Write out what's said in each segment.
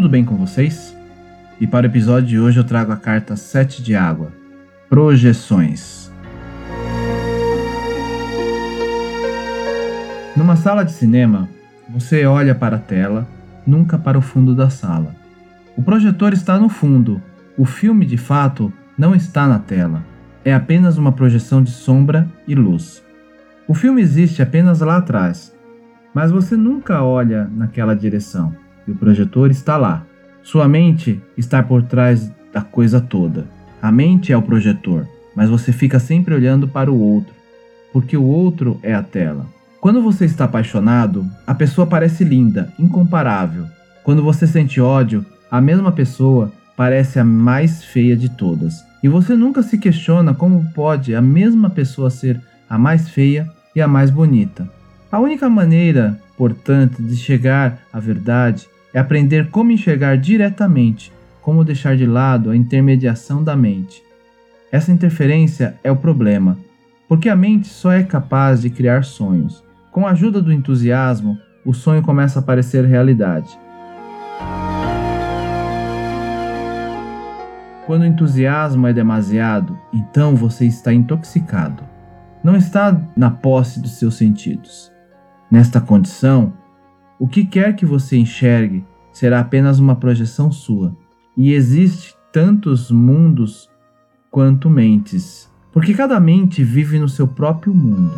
Tudo bem com vocês? E para o episódio de hoje eu trago a carta 7 de água: Projeções. Numa sala de cinema, você olha para a tela, nunca para o fundo da sala. O projetor está no fundo, o filme de fato não está na tela, é apenas uma projeção de sombra e luz. O filme existe apenas lá atrás, mas você nunca olha naquela direção e o projetor está lá. Sua mente está por trás da coisa toda. A mente é o projetor, mas você fica sempre olhando para o outro, porque o outro é a tela. Quando você está apaixonado, a pessoa parece linda, incomparável. Quando você sente ódio, a mesma pessoa parece a mais feia de todas. E você nunca se questiona como pode a mesma pessoa ser a mais feia e a mais bonita. A única maneira, portanto, de chegar à verdade é aprender como enxergar diretamente, como deixar de lado a intermediação da mente. Essa interferência é o problema, porque a mente só é capaz de criar sonhos. Com a ajuda do entusiasmo, o sonho começa a parecer realidade. Quando o entusiasmo é demasiado, então você está intoxicado. Não está na posse dos seus sentidos. Nesta condição, o que quer que você enxergue será apenas uma projeção sua. E existe tantos mundos quanto mentes, porque cada mente vive no seu próprio mundo.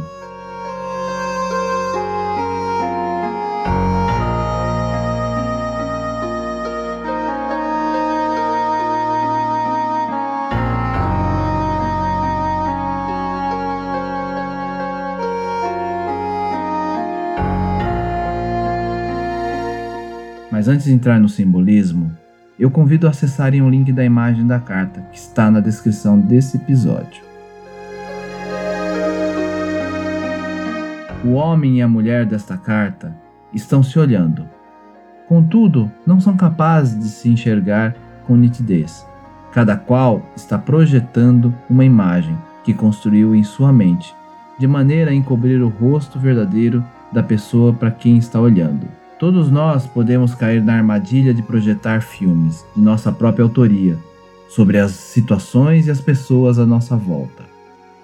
Mas antes de entrar no simbolismo, eu convido a acessarem o link da imagem da carta que está na descrição desse episódio. O homem e a mulher desta carta estão se olhando. Contudo, não são capazes de se enxergar com nitidez. Cada qual está projetando uma imagem que construiu em sua mente, de maneira a encobrir o rosto verdadeiro da pessoa para quem está olhando. Todos nós podemos cair na armadilha de projetar filmes de nossa própria autoria sobre as situações e as pessoas à nossa volta.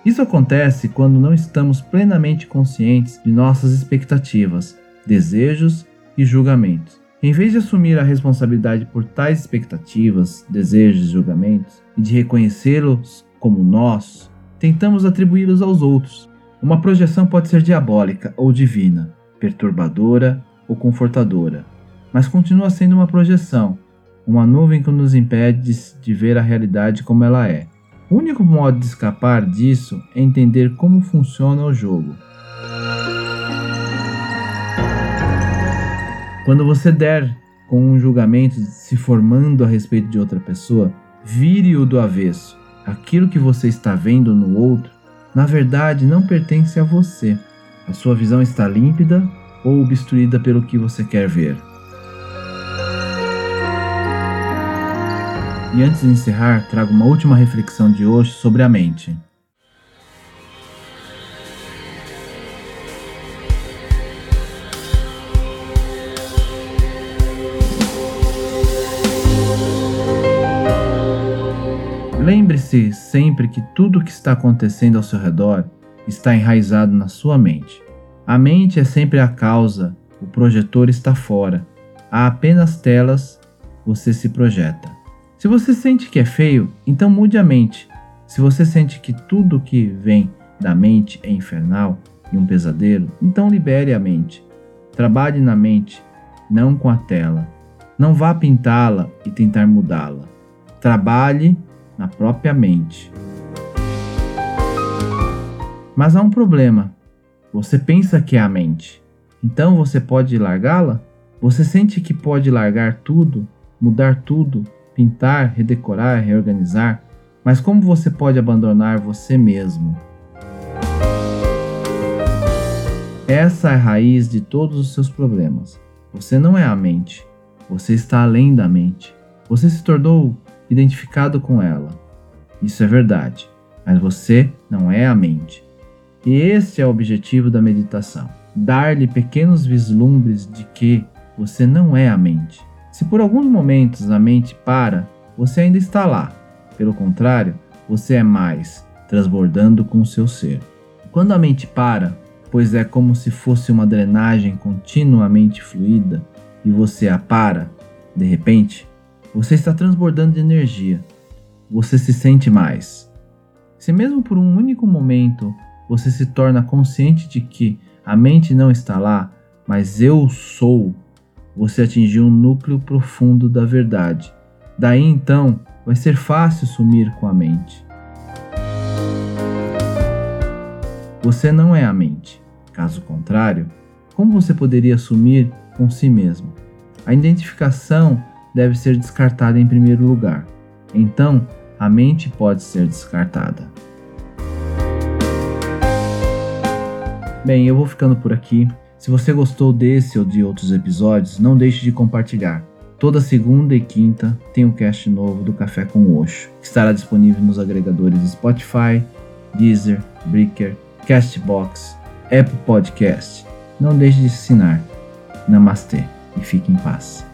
Isso acontece quando não estamos plenamente conscientes de nossas expectativas, desejos e julgamentos. Em vez de assumir a responsabilidade por tais expectativas, desejos e julgamentos e de reconhecê-los como nós, tentamos atribuí-los aos outros. Uma projeção pode ser diabólica ou divina, perturbadora ou confortadora, mas continua sendo uma projeção, uma nuvem que nos impede de, ver a realidade como ela é. O único modo de escapar disso é entender como funciona o jogo. Quando você der com um julgamento se formando a respeito de outra pessoa, vire-o do avesso. Aquilo que você está vendo no outro, na verdade, não pertence a você. A sua visão está límpida ou obstruída pelo que você quer ver. E antes de encerrar, trago uma última reflexão de hoje sobre a mente. Lembre-se sempre que tudo o que está acontecendo ao seu redor está enraizado na sua mente. A mente é sempre a causa, o projetor está fora. Há apenas telas, você se projeta. Se você sente que é feio, então mude a mente. Se você sente que tudo que vem da mente é infernal e um pesadelo, então libere a mente. Trabalhe na mente, não com a tela. Não vá pintá-la e tentar mudá-la. Trabalhe na própria mente. Mas há um problema. Você pensa que é a mente. Então você pode largá-la? Você sente que pode largar tudo, mudar tudo, pintar, redecorar, reorganizar? Mas como você pode abandonar você mesmo? Essa é a raiz de todos os seus problemas. Você não é a mente. Você está além da mente. Você se tornou identificado com ela. Isso é verdade. Mas você não é a mente. E este é o objetivo da meditação: dar-lhe pequenos vislumbres de que você não é a mente. Se por alguns momentos a mente para, você ainda está lá. Pelo contrário, você é mais, transbordando com o seu ser. Quando a mente para, pois é como se fosse uma drenagem continuamente fluida, e você a para, de repente, você está transbordando de energia. Você se sente mais. Se mesmo por um único momento você se torna consciente de que a mente não está lá, mas eu sou, você atingiu um núcleo profundo da verdade. Daí então, vai ser fácil sumir com a mente. Você não é a mente. Caso contrário, como você poderia sumir com si mesmo? A identificação deve ser descartada em primeiro lugar. Então, a mente pode ser descartada. Bem, eu vou ficando por aqui. Se você gostou desse ou de outros episódios, não deixe de compartilhar. Toda segunda e quinta tem um cast novo do Café com Oxo, que estará disponível nos agregadores Spotify, Deezer, Breaker, Castbox, Apple Podcast. Não deixe de assinar. Namastê e fique em paz.